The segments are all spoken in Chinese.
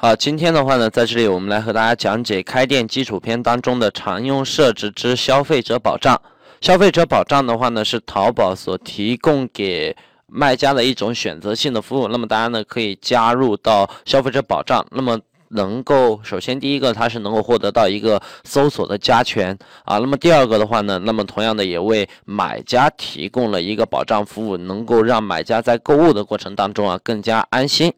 好，今天的话呢，在这里我们来和大家讲解开店基础篇当中的常用设置之消费者保障。消费者保障的话呢，是淘宝所提供给卖家的一种选择性的服务。那么大家呢，可以加入到消费者保障。那么能够首先第一个，它是能够获得到一个搜索的加权啊。那么第二个的话呢，那么同样的也为买家提供了一个保障服务，能够让买家在购物的过程当中啊更加安心。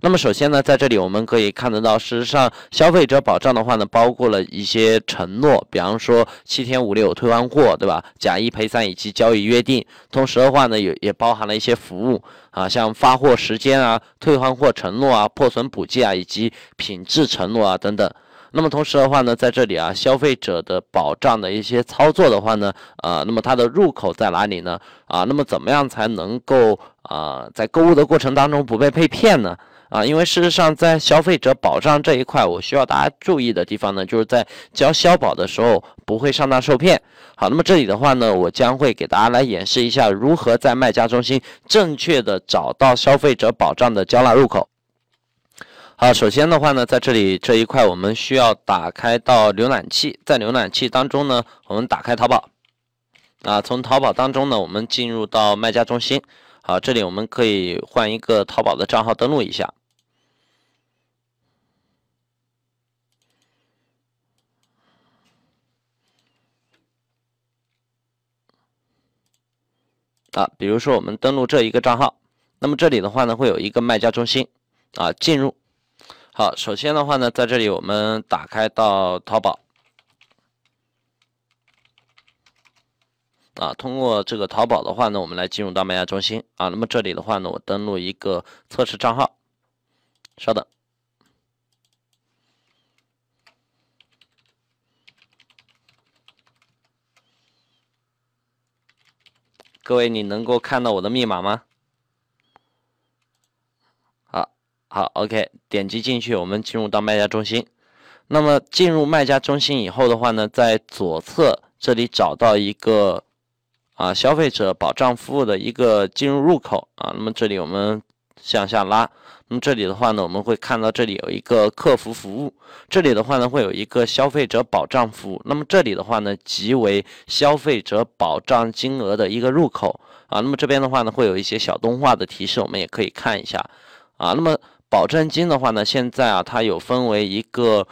那么首先呢，在这里我们可以看得到，事实上消费者保障的话呢，包括了一些承诺，比方说七天无理由退换货，对吧？假一赔三以及交易约定。同时的话呢，也也包含了一些服务啊，像发货时间啊、退换货承诺啊、破损补件啊以及品品质承诺啊等等。那么同时的话呢，在这里啊，消费者的保障的一些操作的话呢，呃，那么它的入口在哪里呢？啊，那么怎么样才能够啊，在购物的过程当中不被被骗呢？啊，因为事实上，在消费者保障这一块，我需要大家注意的地方呢，就是在交消保的时候不会上当受骗。好，那么这里的话呢，我将会给大家来演示一下如何在卖家中心正确的找到消费者保障的交纳入口。好，首先的话呢，在这里这一块，我们需要打开到浏览器，在浏览器当中呢，我们打开淘宝。啊，从淘宝当中呢，我们进入到卖家中心。好，这里我们可以换一个淘宝的账号登录一下。啊，比如说我们登录这一个账号，那么这里的话呢，会有一个卖家中心啊，进入。好，首先的话呢，在这里我们打开到淘宝。啊，通过这个淘宝的话呢，我们来进入到卖家中心啊。那么这里的话呢，我登录一个测试账号，稍等。各位，你能够看到我的密码吗？好，，OK，点击进去，我们进入到卖家中心。那么进入卖家中心以后的话呢，在左侧这里找到一个。啊，消费者保障服务的一个进入入口啊，那么这里我们向下拉，那么这里的话呢，我们会看到这里有一个客服服务，这里的话呢会有一个消费者保障服务，那么这里的话呢即为消费者保障金额的一个入口啊，那么这边的话呢会有一些小动画的提示，我们也可以看一下啊，那么保证金的话呢，现在啊它有分为一个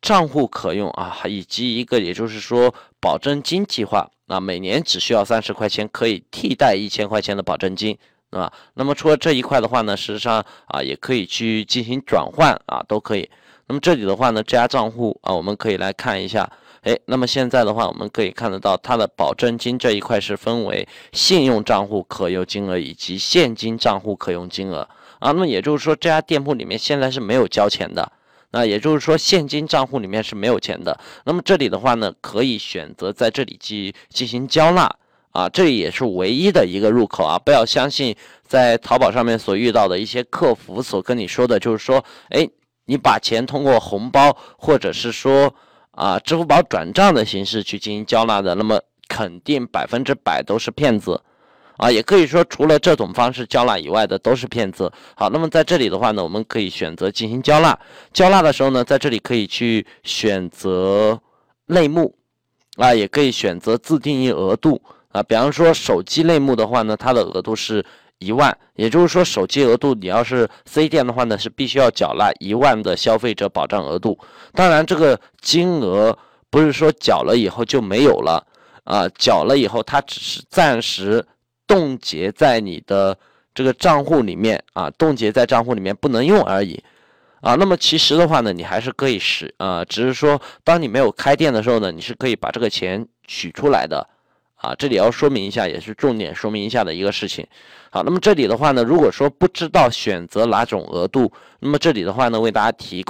账户可用啊，以及一个也就是说保证金计划。那每年只需要三十块钱，可以替代一千块钱的保证金，啊，那么除了这一块的话呢，事实上啊，也可以去进行转换啊，都可以。那么这里的话呢，这家账户啊，我们可以来看一下，哎，那么现在的话，我们可以看得到它的保证金这一块是分为信用账户可用金额以及现金账户可用金额啊。那么也就是说，这家店铺里面现在是没有交钱的。那也就是说，现金账户里面是没有钱的。那么这里的话呢，可以选择在这里去进行交纳啊，这也是唯一的一个入口啊。不要相信在淘宝上面所遇到的一些客服所跟你说的，就是说，哎，你把钱通过红包或者是说啊支付宝转账的形式去进行交纳的，那么肯定百分之百都是骗子。啊，也可以说除了这种方式交纳以外的都是骗子。好，那么在这里的话呢，我们可以选择进行交纳。交纳的时候呢，在这里可以去选择类目，啊，也可以选择自定义额度。啊，比方说手机类目的话呢，它的额度是一万，也就是说手机额度你要是 C 店的话呢，是必须要缴纳一万的消费者保障额度。当然，这个金额不是说缴了以后就没有了，啊，缴了以后它只是暂时。冻结在你的这个账户里面啊，冻结在账户里面不能用而已，啊，那么其实的话呢，你还是可以使啊，只是说当你没有开店的时候呢，你是可以把这个钱取出来的，啊，这里要说明一下，也是重点说明一下的一个事情。好，那么这里的话呢，如果说不知道选择哪种额度，那么这里的话呢，为大家提供。